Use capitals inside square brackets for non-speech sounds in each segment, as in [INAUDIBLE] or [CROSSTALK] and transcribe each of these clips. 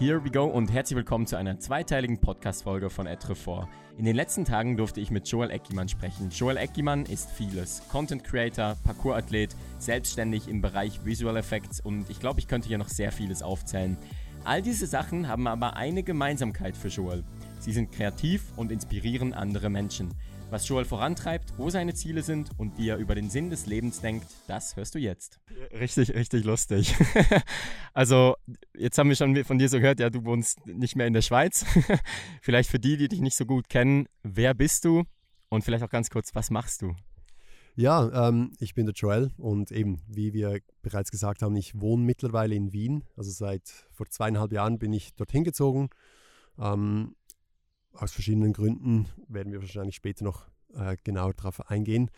Here we go und herzlich willkommen zu einer zweiteiligen Podcast-Folge von Etrefort. In den letzten Tagen durfte ich mit Joel Eckimann sprechen. Joel Eckimann ist vieles. Content Creator, Parkour-Athlet, selbstständig im Bereich Visual Effects und ich glaube, ich könnte hier noch sehr vieles aufzählen. All diese Sachen haben aber eine Gemeinsamkeit für Joel. Sie sind kreativ und inspirieren andere Menschen. Was Joel vorantreibt, wo seine Ziele sind und wie er über den Sinn des Lebens denkt, das hörst du jetzt. Richtig, richtig lustig. [LAUGHS] also, jetzt haben wir schon von dir so gehört, ja, du wohnst nicht mehr in der Schweiz. [LAUGHS] vielleicht für die, die dich nicht so gut kennen, wer bist du? Und vielleicht auch ganz kurz, was machst du? Ja, ähm, ich bin der Joel und eben, wie wir bereits gesagt haben, ich wohne mittlerweile in Wien. Also seit vor zweieinhalb Jahren bin ich dorthin gezogen. Ähm, aus verschiedenen Gründen werden wir wahrscheinlich später noch äh, genauer darauf eingehen.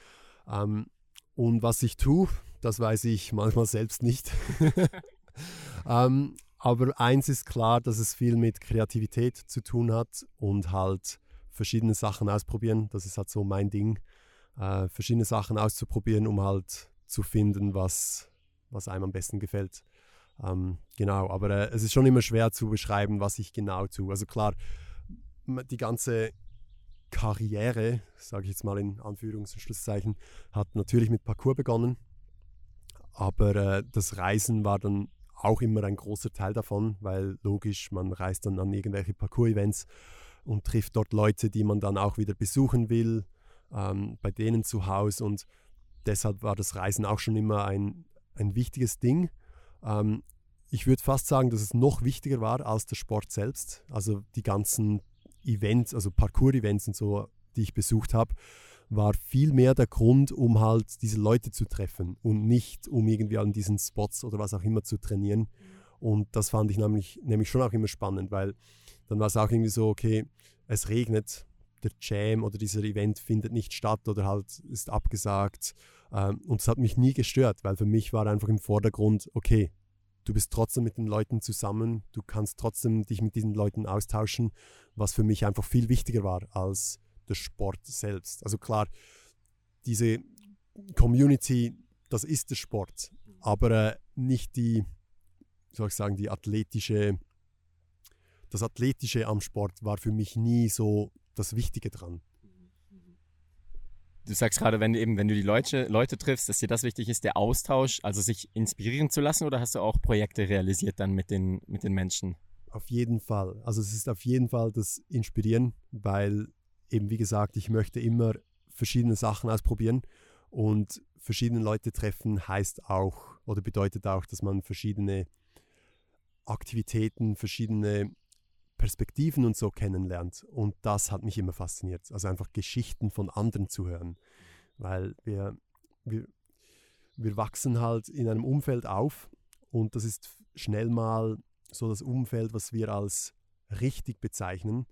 Ähm, und was ich tue, das weiß ich manchmal selbst nicht. [LAUGHS] ähm, aber eins ist klar, dass es viel mit Kreativität zu tun hat und halt verschiedene Sachen ausprobieren. Das ist halt so mein Ding. Äh, verschiedene Sachen auszuprobieren, um halt zu finden, was, was einem am besten gefällt. Ähm, genau, aber äh, es ist schon immer schwer zu beschreiben, was ich genau tue. Also klar, die ganze Karriere, sage ich jetzt mal in Anführungs- und Schlusszeichen, hat natürlich mit Parcours begonnen. Aber äh, das Reisen war dann auch immer ein großer Teil davon, weil logisch, man reist dann an irgendwelche Parcours-Events und trifft dort Leute, die man dann auch wieder besuchen will, ähm, bei denen zu Hause. Und deshalb war das Reisen auch schon immer ein, ein wichtiges Ding. Ähm, ich würde fast sagen, dass es noch wichtiger war als der Sport selbst. Also die ganzen Events, also Parcours-Events und so, die ich besucht habe, war viel mehr der Grund, um halt diese Leute zu treffen und nicht um irgendwie an diesen Spots oder was auch immer zu trainieren. Und das fand ich nämlich, nämlich schon auch immer spannend, weil dann war es auch irgendwie so, okay, es regnet, der Jam oder dieser Event findet nicht statt oder halt ist abgesagt. Ähm, und es hat mich nie gestört, weil für mich war einfach im Vordergrund, okay, du bist trotzdem mit den Leuten zusammen, du kannst trotzdem dich mit diesen Leuten austauschen, was für mich einfach viel wichtiger war als der Sport selbst. Also klar, diese Community, das ist der Sport, aber äh, nicht die, soll ich sagen, die athletische, das Athletische am Sport war für mich nie so das Wichtige dran du sagst gerade, wenn du eben, wenn du die Leute, Leute triffst, dass dir das wichtig ist, der Austausch, also sich inspirieren zu lassen, oder hast du auch Projekte realisiert dann mit den, mit den Menschen? Auf jeden Fall. Also es ist auf jeden Fall das Inspirieren, weil eben wie gesagt, ich möchte immer verschiedene Sachen ausprobieren und verschiedene Leute treffen heißt auch oder bedeutet auch, dass man verschiedene Aktivitäten, verschiedene Perspektiven und so kennenlernt. Und das hat mich immer fasziniert. Also einfach Geschichten von anderen zu hören. Weil wir, wir, wir wachsen halt in einem Umfeld auf und das ist schnell mal so das Umfeld, was wir als richtig bezeichnen.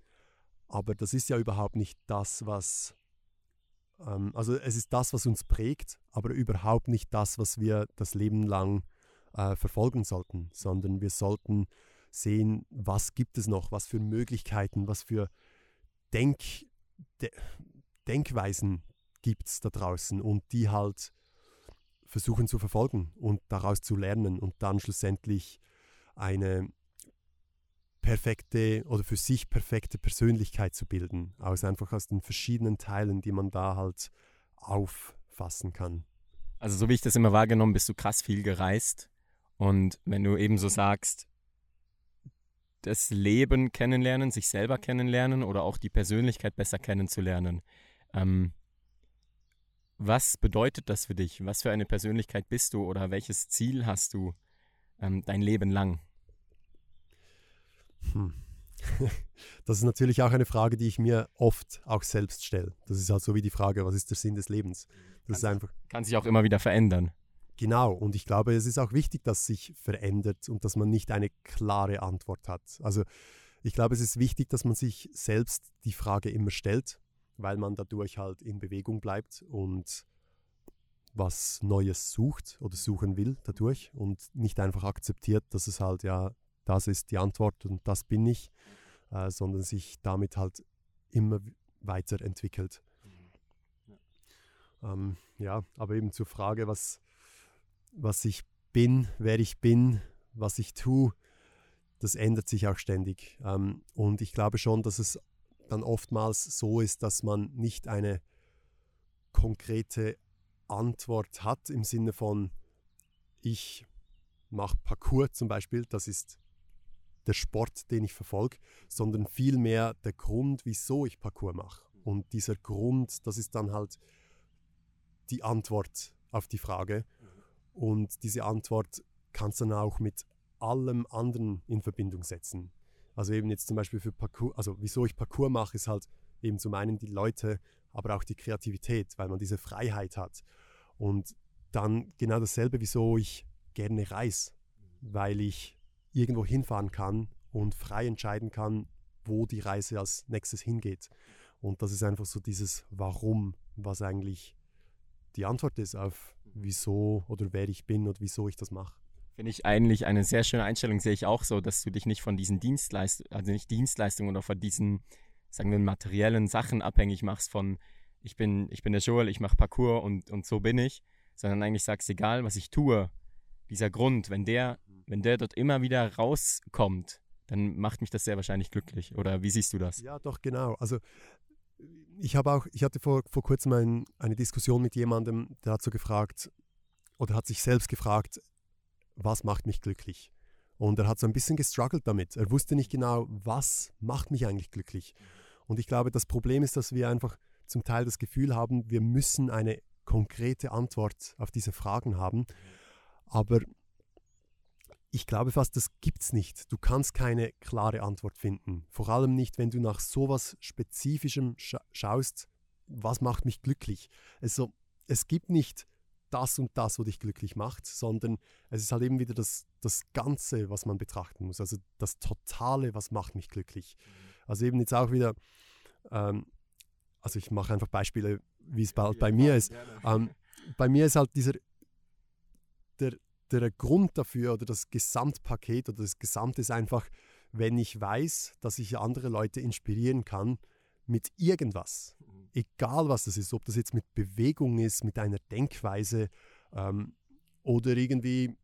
Aber das ist ja überhaupt nicht das, was, ähm, also es ist das, was uns prägt, aber überhaupt nicht das, was wir das Leben lang äh, verfolgen sollten, sondern wir sollten sehen, was gibt es noch, was für Möglichkeiten, was für Denk, De Denkweisen gibt es da draußen und die halt versuchen zu verfolgen und daraus zu lernen und dann schlussendlich eine perfekte oder für sich perfekte Persönlichkeit zu bilden, aus einfach aus den verschiedenen Teilen, die man da halt auffassen kann. Also so wie ich das immer wahrgenommen, bist du krass viel gereist und wenn du eben so sagst, das Leben kennenlernen, sich selber kennenlernen oder auch die Persönlichkeit besser kennenzulernen. Ähm, was bedeutet das für dich? Was für eine Persönlichkeit bist du oder welches Ziel hast du ähm, dein Leben lang? Hm. [LAUGHS] Das ist natürlich auch eine Frage, die ich mir oft auch selbst stelle. Das ist halt so wie die Frage, was ist der Sinn des Lebens? Das kann, ist einfach, kann sich auch immer wieder verändern. Genau, und ich glaube, es ist auch wichtig, dass sich verändert und dass man nicht eine klare Antwort hat. Also ich glaube, es ist wichtig, dass man sich selbst die Frage immer stellt, weil man dadurch halt in Bewegung bleibt und was Neues sucht oder suchen will dadurch und nicht einfach akzeptiert, dass es halt ja, das ist die Antwort und das bin ich, äh, sondern sich damit halt immer weiterentwickelt. Mhm. Ja. Ähm, ja, aber eben zur Frage, was, was ich bin, wer ich bin, was ich tue, das ändert sich auch ständig. Ähm, und ich glaube schon, dass es dann oftmals so ist, dass man nicht eine konkrete Antwort hat im Sinne von, ich mache Parcours zum Beispiel, das ist der Sport, den ich verfolge, sondern vielmehr der Grund, wieso ich Parcours mache. Und dieser Grund, das ist dann halt die Antwort auf die Frage. Und diese Antwort kannst du dann auch mit allem anderen in Verbindung setzen. Also eben jetzt zum Beispiel für Parcours, also wieso ich Parcours mache, ist halt eben zum einen die Leute, aber auch die Kreativität, weil man diese Freiheit hat. Und dann genau dasselbe, wieso ich gerne reise, weil ich irgendwo hinfahren kann und frei entscheiden kann, wo die Reise als nächstes hingeht. Und das ist einfach so dieses Warum, was eigentlich die Antwort ist auf wieso oder wer ich bin und wieso ich das mache. Finde ich eigentlich eine sehr schöne Einstellung, sehe ich auch so, dass du dich nicht von diesen Dienstleistungen, also nicht Dienstleistungen oder von diesen, sagen wir, materiellen Sachen abhängig machst von, ich bin, ich bin der Joel, ich mache Parcours und, und so bin ich, sondern eigentlich sagst, egal was ich tue, dieser Grund, wenn der, wenn der dort immer wieder rauskommt, dann macht mich das sehr wahrscheinlich glücklich. Oder wie siehst du das? Ja, doch, genau. Also ich habe auch, ich hatte vor, vor kurzem ein, eine Diskussion mit jemandem, der hat so gefragt, oder hat sich selbst gefragt, was macht mich glücklich? Und er hat so ein bisschen gestruggelt damit. Er wusste nicht genau, was macht mich eigentlich glücklich. Und ich glaube, das Problem ist, dass wir einfach zum Teil das Gefühl haben, wir müssen eine konkrete Antwort auf diese Fragen haben. Aber ich glaube fast, das gibt es nicht. Du kannst keine klare Antwort finden. Vor allem nicht, wenn du nach sowas Spezifischem scha schaust, was macht mich glücklich. Also es gibt nicht das und das, was dich glücklich macht, sondern es ist halt eben wieder das, das Ganze, was man betrachten muss. Also das Totale, was macht mich glücklich. Also eben jetzt auch wieder, ähm, also ich mache einfach Beispiele, wie es bald bei mir ist. Ähm, bei mir ist halt dieser, der, der Grund dafür oder das Gesamtpaket oder das Gesamte ist einfach, wenn ich weiß, dass ich andere Leute inspirieren kann mit irgendwas, mhm. egal was das ist, ob das jetzt mit Bewegung ist, mit einer Denkweise ähm, oder irgendwie,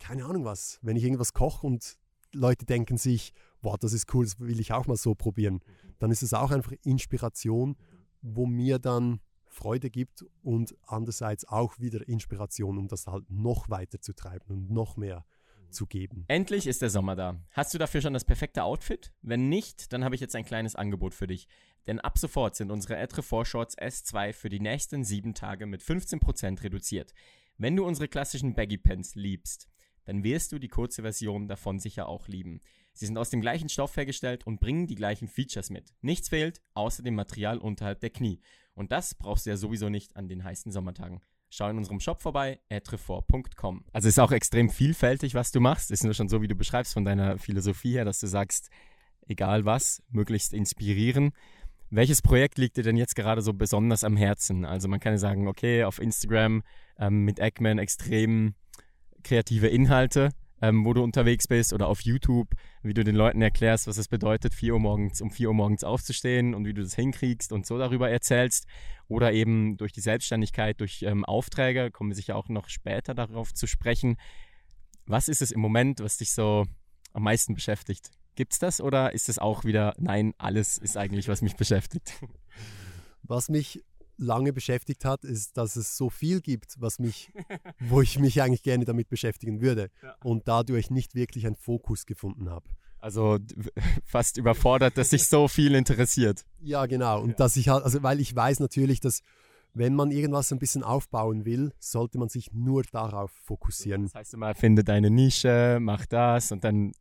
keine Ahnung was, wenn ich irgendwas koche und Leute denken sich, boah, das ist cool, das will ich auch mal so probieren, mhm. dann ist es auch einfach Inspiration, wo mir dann Freude gibt und andererseits auch wieder Inspiration, um das halt noch weiter zu treiben und noch mehr zu geben. Endlich ist der Sommer da. Hast du dafür schon das perfekte Outfit? Wenn nicht, dann habe ich jetzt ein kleines Angebot für dich. Denn ab sofort sind unsere Etre Shorts S2 für die nächsten sieben Tage mit 15% reduziert. Wenn du unsere klassischen Baggy Pants liebst, dann wirst du die kurze Version davon sicher auch lieben. Sie sind aus dem gleichen Stoff hergestellt und bringen die gleichen Features mit. Nichts fehlt, außer dem Material unterhalb der Knie. Und das brauchst du ja sowieso nicht an den heißen Sommertagen. Schau in unserem Shop vorbei, etrefort.com. Also ist auch extrem vielfältig, was du machst. Ist nur schon so, wie du beschreibst von deiner Philosophie her, dass du sagst, egal was, möglichst inspirieren. Welches Projekt liegt dir denn jetzt gerade so besonders am Herzen? Also man kann ja sagen, okay, auf Instagram ähm, mit Eggman extrem kreative Inhalte ähm, wo du unterwegs bist oder auf YouTube, wie du den Leuten erklärst, was es bedeutet, 4 Uhr morgens, um 4 Uhr morgens aufzustehen und wie du das hinkriegst und so darüber erzählst. Oder eben durch die Selbstständigkeit, durch ähm, Aufträge, kommen wir sicher auch noch später darauf zu sprechen. Was ist es im Moment, was dich so am meisten beschäftigt? Gibt es das oder ist es auch wieder, nein, alles ist eigentlich, was mich beschäftigt? Was mich lange beschäftigt hat, ist, dass es so viel gibt, was mich, [LAUGHS] wo ich mich eigentlich gerne damit beschäftigen würde ja. und dadurch nicht wirklich einen Fokus gefunden habe. Also [LAUGHS] fast überfordert, dass sich so viel interessiert. Ja, genau. Und ja. dass ich halt, also weil ich weiß natürlich, dass wenn man irgendwas ein bisschen aufbauen will, sollte man sich nur darauf fokussieren. Das heißt immer, finde deine Nische, mach das und dann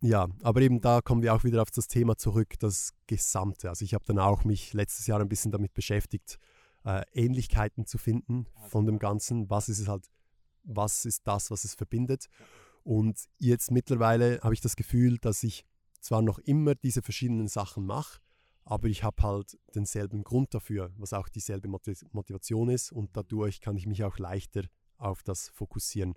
ja, aber eben da kommen wir auch wieder auf das Thema zurück, das Gesamte. Also ich habe dann auch mich letztes Jahr ein bisschen damit beschäftigt, äh, Ähnlichkeiten zu finden von dem Ganzen. Was ist es halt, was ist das, was es verbindet? Und jetzt mittlerweile habe ich das Gefühl, dass ich zwar noch immer diese verschiedenen Sachen mache, aber ich habe halt denselben Grund dafür, was auch dieselbe Motivation ist und dadurch kann ich mich auch leichter auf das fokussieren.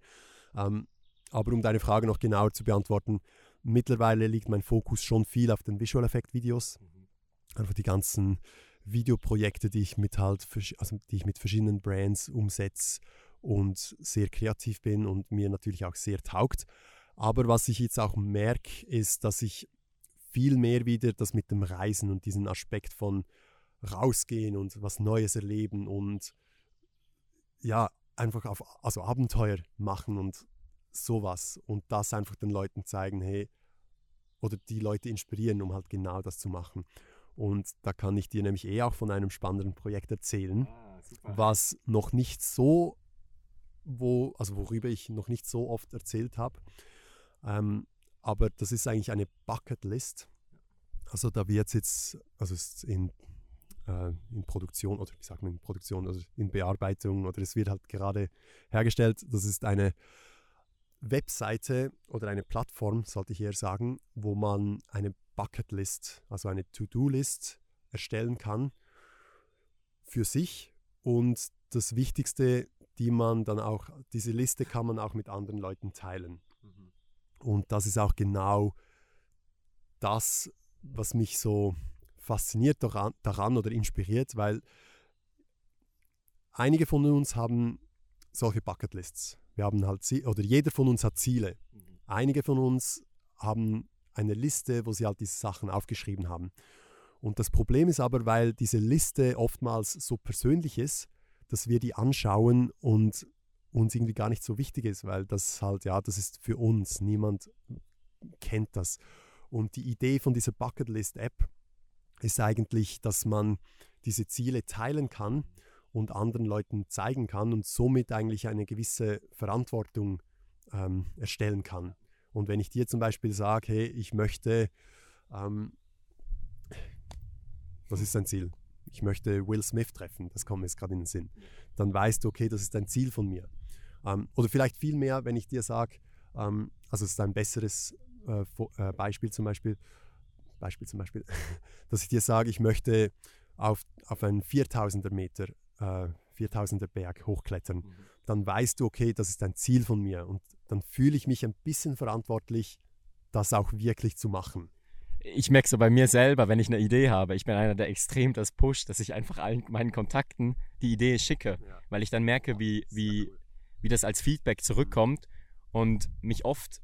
Ähm, aber um deine Frage noch genauer zu beantworten, mittlerweile liegt mein Fokus schon viel auf den Visual Effect Videos. Mhm. Einfach die ganzen Videoprojekte, die ich mit halt, also die ich mit verschiedenen Brands umsetze und sehr kreativ bin und mir natürlich auch sehr taugt. Aber was ich jetzt auch merke, ist, dass ich viel mehr wieder das mit dem Reisen und diesen Aspekt von rausgehen und was Neues erleben und ja, einfach auf also Abenteuer machen und sowas und das einfach den Leuten zeigen, hey, oder die Leute inspirieren, um halt genau das zu machen. Und da kann ich dir nämlich eh auch von einem spannenden Projekt erzählen, ah, was noch nicht so, wo, also worüber ich noch nicht so oft erzählt habe. Ähm, aber das ist eigentlich eine Bucketlist. Also da wird jetzt, also ist in, äh, in Produktion oder wie sagt man in Produktion, also in Bearbeitung oder es wird halt gerade hergestellt. Das ist eine Webseite oder eine Plattform, sollte ich eher sagen, wo man eine Bucketlist, also eine To-Do-List erstellen kann für sich und das Wichtigste, die man dann auch, diese Liste kann man auch mit anderen Leuten teilen. Mhm. Und das ist auch genau das, was mich so fasziniert daran, daran oder inspiriert, weil einige von uns haben solche Bucketlists. Wir haben halt, oder jeder von uns hat Ziele. Mhm. Einige von uns haben eine Liste, wo sie halt diese Sachen aufgeschrieben haben. Und das Problem ist aber, weil diese Liste oftmals so persönlich ist, dass wir die anschauen und uns irgendwie gar nicht so wichtig ist, weil das halt, ja, das ist für uns. Niemand kennt das. Und die Idee von dieser Bucketlist-App ist eigentlich, dass man diese Ziele teilen kann und anderen Leuten zeigen kann und somit eigentlich eine gewisse Verantwortung ähm, erstellen kann. Und wenn ich dir zum Beispiel sage, hey, ich möchte, ähm, was ist dein Ziel? Ich möchte Will Smith treffen, das kommt mir jetzt gerade in den Sinn. Dann weißt du, okay, das ist ein Ziel von mir. Ähm, oder vielleicht viel mehr, wenn ich dir sage, ähm, also es ist ein besseres äh, äh, Beispiel zum Beispiel, Beispiel zum Beispiel, [LAUGHS] dass ich dir sage, ich möchte auf, auf einen 4000er Meter äh, 4000er Berg hochklettern, mhm. dann weißt du, okay, das ist ein Ziel von mir und dann fühle ich mich ein bisschen verantwortlich, das auch wirklich zu machen. Ich merke so bei mir selber, wenn ich eine Idee habe, ich bin einer, der extrem das pusht, dass ich einfach allen meinen Kontakten die Idee schicke, ja. weil ich dann merke, wie, wie, cool. wie das als Feedback zurückkommt und mich oft,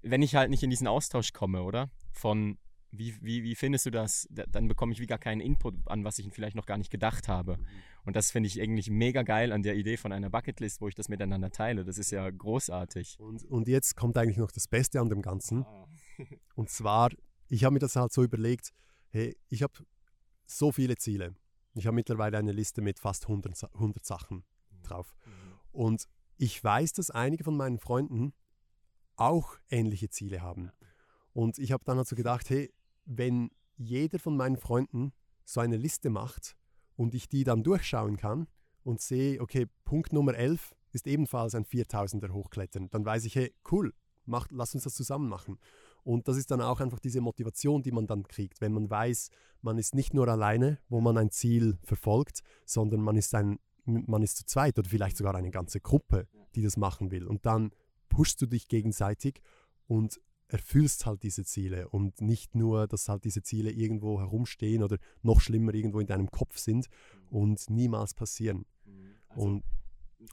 wenn ich halt nicht in diesen Austausch komme, oder? Von wie, wie, wie findest du das? Dann bekomme ich wie gar keinen Input an, was ich vielleicht noch gar nicht gedacht habe. Und das finde ich eigentlich mega geil an der Idee von einer Bucketlist, wo ich das miteinander teile. Das ist ja großartig. Und, und jetzt kommt eigentlich noch das Beste an dem Ganzen. Ah. [LAUGHS] und zwar, ich habe mir das halt so überlegt, hey, ich habe so viele Ziele. Ich habe mittlerweile eine Liste mit fast 100, 100 Sachen mhm. drauf. Und ich weiß, dass einige von meinen Freunden auch ähnliche Ziele haben. Und ich habe dann halt so gedacht, hey, wenn jeder von meinen Freunden so eine Liste macht und ich die dann durchschauen kann und sehe, okay, Punkt Nummer 11 ist ebenfalls ein 4000er Hochklettern, dann weiß ich, hey, cool, mach, lass uns das zusammen machen. Und das ist dann auch einfach diese Motivation, die man dann kriegt, wenn man weiß, man ist nicht nur alleine, wo man ein Ziel verfolgt, sondern man ist, ein, man ist zu zweit oder vielleicht sogar eine ganze Gruppe, die das machen will. Und dann pushst du dich gegenseitig und erfüllst halt diese Ziele und nicht nur, dass halt diese Ziele irgendwo herumstehen oder noch schlimmer irgendwo in deinem Kopf sind und niemals passieren. Mhm. Also, und,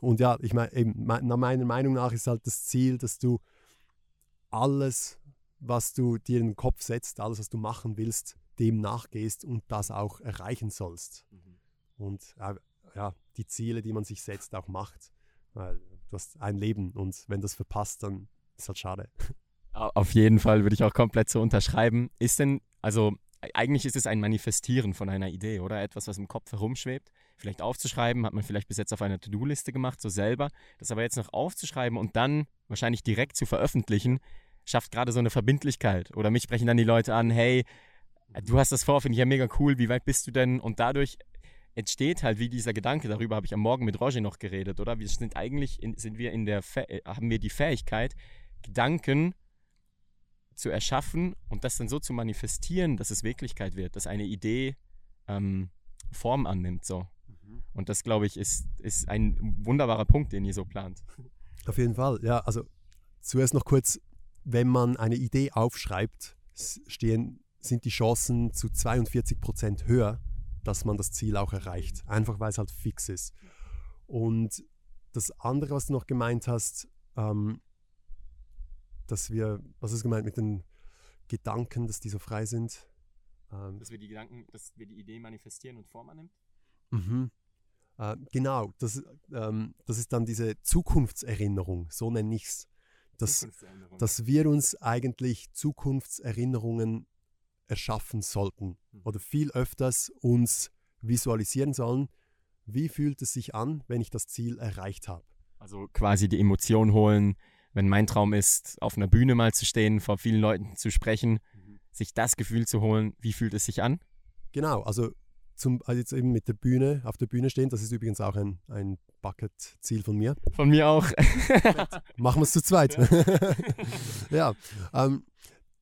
und ja, ich meine, nach meiner Meinung nach ist halt das Ziel, dass du alles, was du dir in den Kopf setzt, alles, was du machen willst, dem nachgehst und das auch erreichen sollst. Mhm. Und äh, ja, die Ziele, die man sich setzt, auch macht. Weil du hast ein Leben und wenn das verpasst, dann ist halt schade. [LAUGHS] Auf jeden Fall würde ich auch komplett so unterschreiben. Ist denn, also eigentlich ist es ein Manifestieren von einer Idee, oder? Etwas, was im Kopf herumschwebt. Vielleicht aufzuschreiben, hat man vielleicht bis jetzt auf einer To-Do-Liste gemacht, so selber. Das aber jetzt noch aufzuschreiben und dann wahrscheinlich direkt zu veröffentlichen, schafft gerade so eine Verbindlichkeit. Oder mich sprechen dann die Leute an, hey, du hast das vor, finde ich ja mega cool, wie weit bist du denn? Und dadurch entsteht halt wie dieser Gedanke, darüber habe ich am Morgen mit Roger noch geredet, oder? Wir sind eigentlich, in, sind wir in der, haben wir die Fähigkeit, Gedanken zu erschaffen und das dann so zu manifestieren, dass es Wirklichkeit wird, dass eine Idee ähm, Form annimmt. So. Mhm. Und das, glaube ich, ist, ist ein wunderbarer Punkt, den ihr so plant. Auf jeden Fall, ja. Also zuerst noch kurz, wenn man eine Idee aufschreibt, stehen, sind die Chancen zu 42 Prozent höher, dass man das Ziel auch erreicht. Einfach weil es halt fix ist. Und das andere, was du noch gemeint hast, ähm, dass wir, was ist gemeint mit den Gedanken, dass die so frei sind? Ähm, dass wir die Gedanken, dass wir die Idee manifestieren und Form annehmen? Mhm. Äh, genau, das, ähm, das ist dann diese Zukunftserinnerung, so nenne ich es. Dass, dass wir uns eigentlich Zukunftserinnerungen erschaffen sollten mhm. oder viel öfters uns visualisieren sollen, wie fühlt es sich an, wenn ich das Ziel erreicht habe. Also quasi die Emotion holen, wenn mein Traum ist, auf einer Bühne mal zu stehen, vor vielen Leuten zu sprechen, mhm. sich das Gefühl zu holen, wie fühlt es sich an? Genau, also zum, also jetzt eben mit der Bühne, auf der Bühne stehen. Das ist übrigens auch ein, ein Bucket-Ziel von mir. Von mir auch. [LAUGHS] Machen wir es zu zweit. [LAUGHS] ja. Ähm,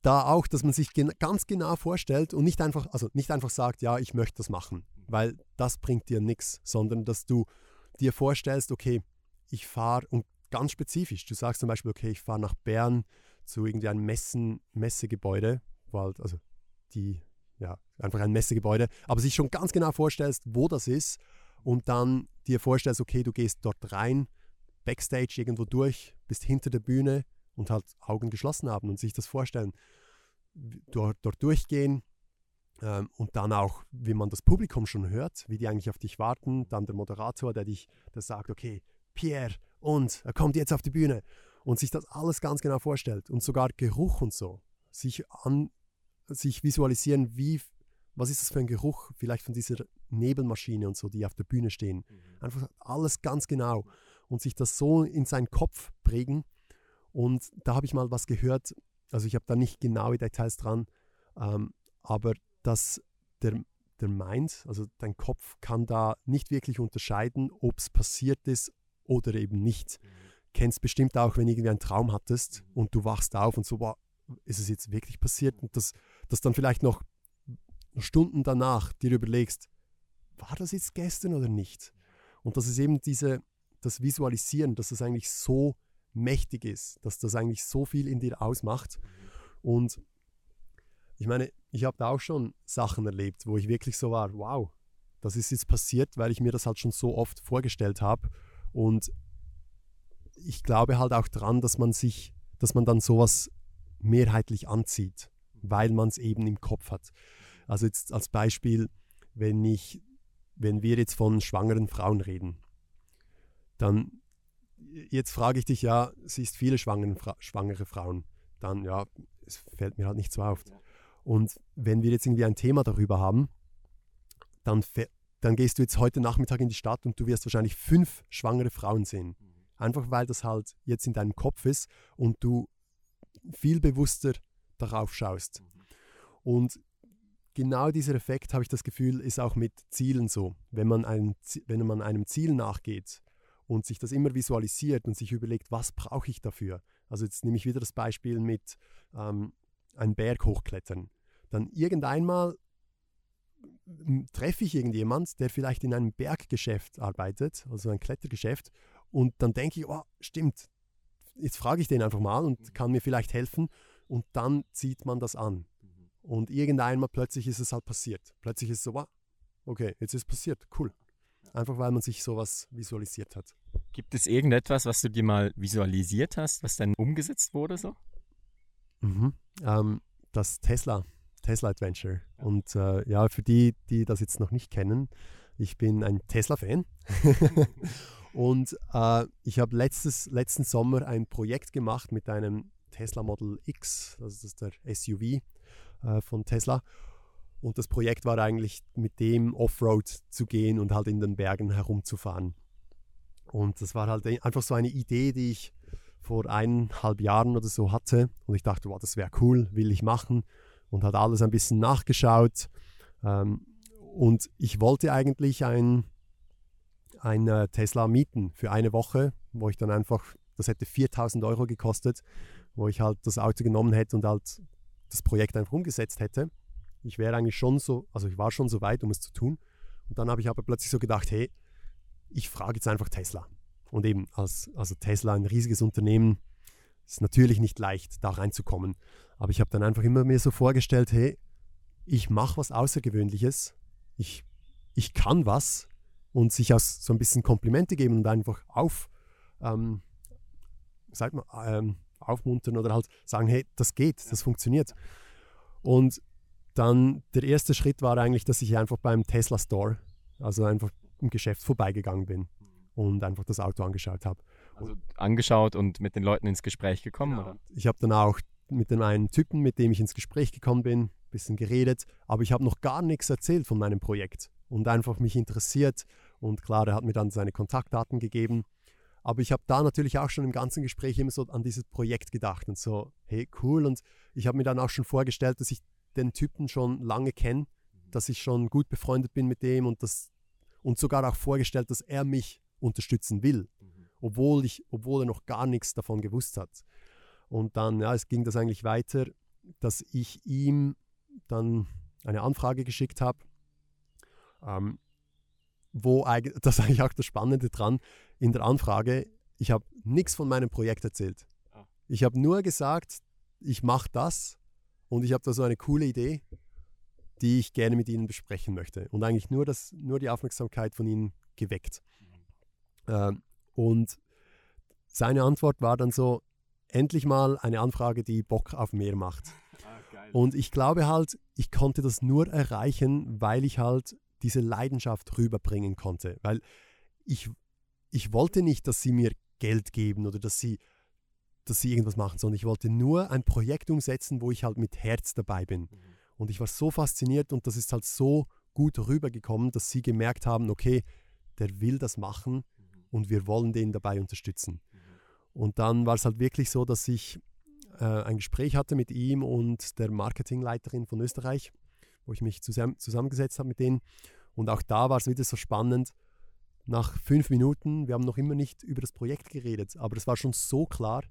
da auch, dass man sich gen ganz genau vorstellt und nicht einfach, also nicht einfach sagt, ja, ich möchte das machen, weil das bringt dir nichts, sondern dass du dir vorstellst, okay, ich fahre und ganz spezifisch, du sagst zum Beispiel, okay, ich fahre nach Bern zu irgendwie einem Messen, Messegebäude, wo halt, also die ja, einfach ein Messegebäude, aber sich schon ganz genau vorstellst, wo das ist und dann dir vorstellst, okay, du gehst dort rein, backstage irgendwo durch, bist hinter der Bühne und halt Augen geschlossen haben und sich das vorstellen, dort, dort durchgehen ähm, und dann auch, wie man das Publikum schon hört, wie die eigentlich auf dich warten, dann der Moderator, der dich, der sagt, okay, Pierre und er kommt jetzt auf die Bühne und sich das alles ganz genau vorstellt und sogar Geruch und so sich an, sich visualisieren, wie, was ist das für ein Geruch, vielleicht von dieser Nebelmaschine und so, die auf der Bühne stehen. Mhm. Einfach alles ganz genau und sich das so in seinen Kopf prägen. Und da habe ich mal was gehört, also ich habe da nicht genaue Details dran, ähm, aber dass der, der Mind, also dein Kopf kann da nicht wirklich unterscheiden, ob es passiert ist oder eben nicht. Mhm. Kennst bestimmt auch, wenn irgendwie einen Traum hattest mhm. und du wachst auf und so, boah, ist es jetzt wirklich passiert? Und das, das dann vielleicht noch Stunden danach dir überlegst, war das jetzt gestern oder nicht? Und das ist eben diese, das Visualisieren, dass das eigentlich so mächtig ist, dass das eigentlich so viel in dir ausmacht. Und ich meine, ich habe da auch schon Sachen erlebt, wo ich wirklich so war, wow, das ist jetzt passiert, weil ich mir das halt schon so oft vorgestellt habe. Und ich glaube halt auch daran, dass man sich, dass man dann sowas mehrheitlich anzieht, weil man es eben im Kopf hat. Also jetzt als Beispiel, wenn ich, wenn wir jetzt von schwangeren Frauen reden, dann jetzt frage ich dich ja, siehst viele schwangere, schwangere Frauen, dann ja, es fällt mir halt nicht so auf. Und wenn wir jetzt irgendwie ein Thema darüber haben, dann, dann gehst du jetzt heute Nachmittag in die Stadt und du wirst wahrscheinlich fünf schwangere Frauen sehen. Mhm. Einfach weil das halt jetzt in deinem Kopf ist und du viel bewusster darauf schaust. Mhm. Und genau dieser Effekt, habe ich das Gefühl, ist auch mit Zielen so. Wenn man, ein, wenn man einem Ziel nachgeht und sich das immer visualisiert und sich überlegt, was brauche ich dafür? Also jetzt nehme ich wieder das Beispiel mit ähm, einem Berg hochklettern. Dann irgendeinmal treffe ich irgendjemand, der vielleicht in einem Berggeschäft arbeitet, also ein Klettergeschäft, und dann denke ich, oh, stimmt, jetzt frage ich den einfach mal und mhm. kann mir vielleicht helfen und dann zieht man das an. Mhm. Und irgendeinmal plötzlich ist es halt passiert. Plötzlich ist es so, okay, jetzt ist es passiert, cool. Einfach weil man sich sowas visualisiert hat. Gibt es irgendetwas, was du dir mal visualisiert hast, was dann umgesetzt wurde so? Mhm. Ähm, das Tesla, Tesla Adventure. Und äh, ja, für die, die das jetzt noch nicht kennen, ich bin ein Tesla-Fan. [LAUGHS] Und äh, ich habe letzten Sommer ein Projekt gemacht mit einem Tesla Model X, das ist der SUV äh, von Tesla. Und das Projekt war eigentlich mit dem Offroad zu gehen und halt in den Bergen herumzufahren. Und das war halt einfach so eine Idee, die ich vor eineinhalb Jahren oder so hatte. Und ich dachte, wow, das wäre cool, will ich machen. Und hat alles ein bisschen nachgeschaut. Ähm, und ich wollte eigentlich ein ein äh, Tesla mieten für eine Woche, wo ich dann einfach, das hätte 4000 Euro gekostet, wo ich halt das Auto genommen hätte und halt das Projekt einfach umgesetzt hätte. Ich wäre eigentlich schon so, also ich war schon so weit, um es zu tun. Und dann habe ich aber plötzlich so gedacht, hey, ich frage jetzt einfach Tesla. Und eben als also Tesla ein riesiges Unternehmen, ist natürlich nicht leicht, da reinzukommen. Aber ich habe dann einfach immer mir so vorgestellt, hey, ich mache was Außergewöhnliches, ich, ich kann was, und sich auch so ein bisschen Komplimente geben und einfach auf, ähm, sagt man, ähm, aufmuntern oder halt sagen, hey, das geht, das funktioniert. Und dann der erste Schritt war eigentlich, dass ich einfach beim Tesla Store, also einfach im Geschäft vorbeigegangen bin und einfach das Auto angeschaut habe. Also angeschaut und mit den Leuten ins Gespräch gekommen, genau. oder? Ich habe dann auch mit dem einen Typen, mit dem ich ins Gespräch gekommen bin, ein bisschen geredet, aber ich habe noch gar nichts erzählt von meinem Projekt und einfach mich interessiert und klar, er hat mir dann seine Kontaktdaten gegeben. Aber ich habe da natürlich auch schon im ganzen Gespräch immer so an dieses Projekt gedacht und so, hey, cool. Und ich habe mir dann auch schon vorgestellt, dass ich den Typen schon lange kenne, mhm. dass ich schon gut befreundet bin mit dem und, das, und sogar auch vorgestellt, dass er mich unterstützen will. Obwohl, ich, obwohl er noch gar nichts davon gewusst hat. Und dann, ja, es ging das eigentlich weiter, dass ich ihm dann eine Anfrage geschickt habe, ähm, wo [LAUGHS] das ist eigentlich auch das Spannende dran, in der Anfrage, ich habe nichts von meinem Projekt erzählt. Ah. Ich habe nur gesagt, ich mache das und ich habe da so eine coole Idee, die ich gerne mit Ihnen besprechen möchte. Und eigentlich nur, das, nur die Aufmerksamkeit von Ihnen geweckt. Mhm. Und seine Antwort war dann so, endlich mal eine Anfrage, die Bock auf mehr macht. Ah, und ich glaube halt, ich konnte das nur erreichen, weil ich halt diese Leidenschaft rüberbringen konnte. Weil ich, ich wollte nicht, dass sie mir Geld geben oder dass sie, dass sie irgendwas machen, sondern ich wollte nur ein Projekt umsetzen, wo ich halt mit Herz dabei bin. Mhm. Und ich war so fasziniert und das ist halt so gut rübergekommen, dass sie gemerkt haben, okay, der will das machen. Und wir wollen den dabei unterstützen. Mhm. Und dann war es halt wirklich so, dass ich äh, ein Gespräch hatte mit ihm und der Marketingleiterin von Österreich wo ich mich zusammen, zusammengesetzt habe mit denen. Und auch da war es wieder so spannend. Nach fünf Minuten, wir haben noch immer nicht über das Projekt geredet, aber es war schon so klar,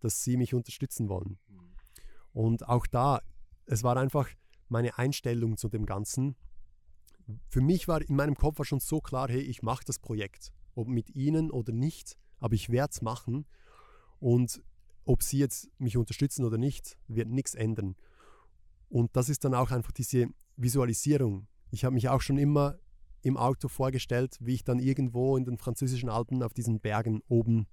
dass sie mich unterstützen wollen. Mhm. Und auch da, es war einfach meine Einstellung zu dem Ganzen. Für mich war in meinem Kopf war schon so klar, hey, ich mache das Projekt, ob mit ihnen oder nicht, aber ich werde es machen. Und ob sie jetzt mich unterstützen oder nicht, wird nichts ändern. Und das ist dann auch einfach diese Visualisierung. Ich habe mich auch schon immer im Auto vorgestellt, wie ich dann irgendwo in den französischen Alpen auf diesen Bergen oben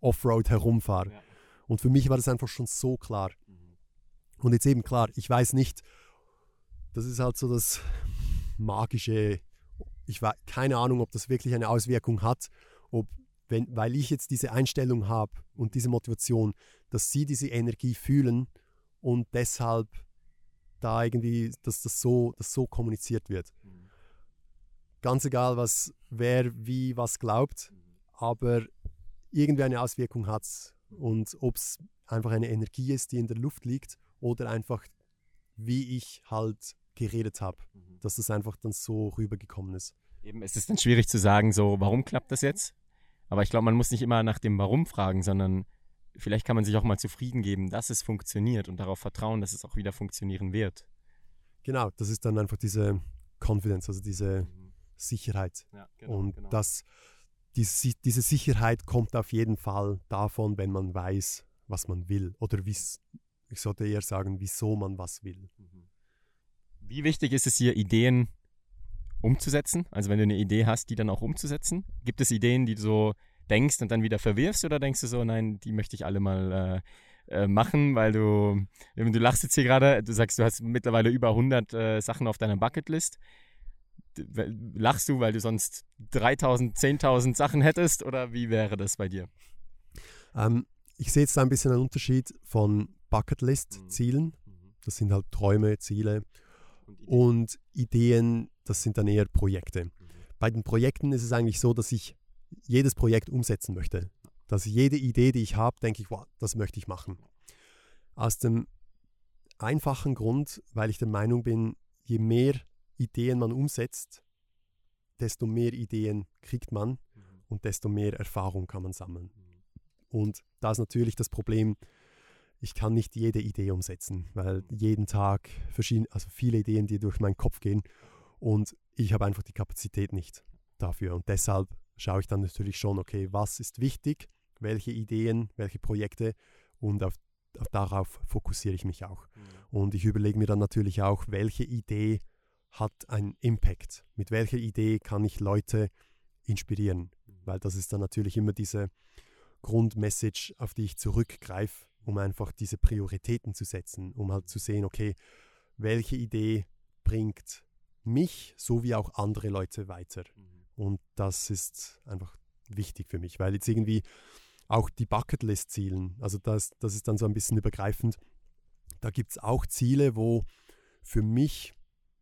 Offroad herumfahre. Ja. Und für mich war das einfach schon so klar. Mhm. Und jetzt eben klar, ich weiß nicht, das ist halt so das magische, ich weiß keine Ahnung, ob das wirklich eine Auswirkung hat, ob wenn, weil ich jetzt diese Einstellung habe und diese Motivation, dass sie diese Energie fühlen und deshalb da irgendwie, dass das so, dass so kommuniziert wird. Mhm. Ganz egal, was wer wie was glaubt, mhm. aber irgendwie eine Auswirkung hat es. Und ob es einfach eine Energie ist, die in der Luft liegt, oder einfach, wie ich halt geredet habe, mhm. dass das einfach dann so rübergekommen ist. Eben, es ist dann schwierig zu sagen, so, warum klappt das jetzt? Aber ich glaube, man muss nicht immer nach dem Warum fragen, sondern vielleicht kann man sich auch mal zufrieden geben, dass es funktioniert und darauf vertrauen, dass es auch wieder funktionieren wird. Genau, das ist dann einfach diese Confidence, also diese mhm. Sicherheit. Ja, genau, und genau. Das, diese, diese Sicherheit kommt auf jeden Fall davon, wenn man weiß, was man will. Oder ich sollte eher sagen, wieso man was will. Mhm. Wie wichtig ist es hier, Ideen umzusetzen? Also wenn du eine Idee hast, die dann auch umzusetzen? Gibt es Ideen, die du so denkst und dann wieder verwirfst oder denkst du so, nein, die möchte ich alle mal äh, äh, machen, weil du, du lachst jetzt hier gerade, du sagst, du hast mittlerweile über 100 äh, Sachen auf deiner Bucketlist. Lachst du, weil du sonst 3000, 10.000 Sachen hättest oder wie wäre das bei dir? Ähm, ich sehe jetzt da ein bisschen einen Unterschied von Bucketlist-Zielen. Mhm. Das sind halt Träume, Ziele. Und Ideen. und Ideen, das sind dann eher Projekte. Mhm. Bei den Projekten ist es eigentlich so, dass ich jedes Projekt umsetzen möchte. Dass jede Idee, die ich habe, denke ich, wow, das möchte ich machen. Aus dem einfachen Grund, weil ich der Meinung bin, je mehr Ideen man umsetzt, desto mehr Ideen kriegt man mhm. und desto mehr Erfahrung kann man sammeln. Mhm. Und da ist natürlich das Problem, ich kann nicht jede Idee umsetzen, weil jeden Tag verschiedene, also viele Ideen, die durch meinen Kopf gehen und ich habe einfach die Kapazität nicht dafür. Und deshalb schaue ich dann natürlich schon, okay, was ist wichtig, welche Ideen, welche Projekte und auf, auf darauf fokussiere ich mich auch. Mhm. Und ich überlege mir dann natürlich auch, welche Idee hat einen Impact, mit welcher Idee kann ich Leute inspirieren, mhm. weil das ist dann natürlich immer diese Grundmessage, auf die ich zurückgreife, um einfach diese Prioritäten zu setzen, um halt zu sehen, okay, welche Idee bringt mich sowie auch andere Leute weiter. Mhm. Und das ist einfach wichtig für mich, weil jetzt irgendwie auch die Bucketlist-Zielen, also das, das ist dann so ein bisschen übergreifend. Da gibt es auch Ziele, wo für mich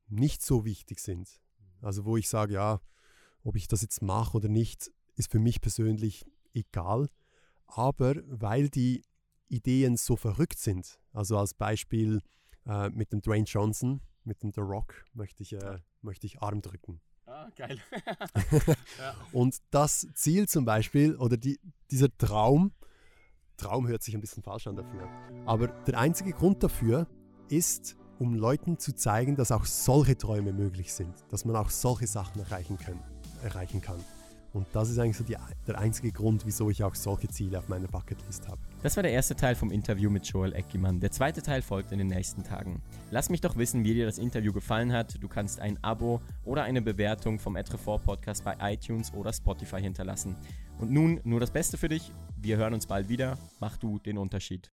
nicht so wichtig sind. Also wo ich sage, ja, ob ich das jetzt mache oder nicht, ist für mich persönlich egal. Aber weil die Ideen so verrückt sind, also als Beispiel äh, mit dem Dwayne Johnson, mit dem The Rock, möchte ich, äh, möchte ich Arm drücken. Ah, geil. [LAUGHS] ja. Und das Ziel zum Beispiel oder die, dieser Traum, Traum hört sich ein bisschen falsch an dafür, aber der einzige Grund dafür ist, um Leuten zu zeigen, dass auch solche Träume möglich sind, dass man auch solche Sachen erreichen, können, erreichen kann. Und das ist eigentlich so die, der einzige Grund, wieso ich auch solche Ziele auf meiner Bucketlist habe. Das war der erste Teil vom Interview mit Joel Eckimann. Der zweite Teil folgt in den nächsten Tagen. Lass mich doch wissen, wie dir das Interview gefallen hat. Du kannst ein Abo oder eine Bewertung vom Etrefort Podcast bei iTunes oder Spotify hinterlassen. Und nun nur das Beste für dich. Wir hören uns bald wieder. Mach du den Unterschied.